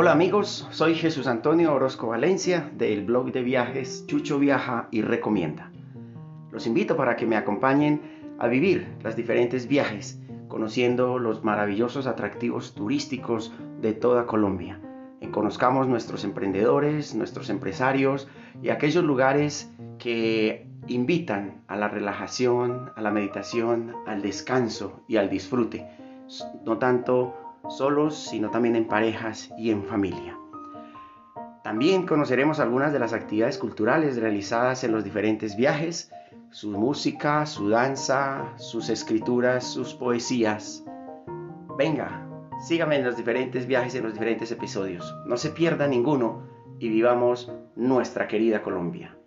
Hola amigos, soy Jesús Antonio Orozco Valencia del blog de viajes Chucho Viaja y Recomienda. Los invito para que me acompañen a vivir los diferentes viajes, conociendo los maravillosos atractivos turísticos de toda Colombia. En conozcamos nuestros emprendedores, nuestros empresarios y aquellos lugares que invitan a la relajación, a la meditación, al descanso y al disfrute, no tanto solos, sino también en parejas y en familia. También conoceremos algunas de las actividades culturales realizadas en los diferentes viajes, su música, su danza, sus escrituras, sus poesías. Venga, sígame en los diferentes viajes, en los diferentes episodios. No se pierda ninguno y vivamos nuestra querida Colombia.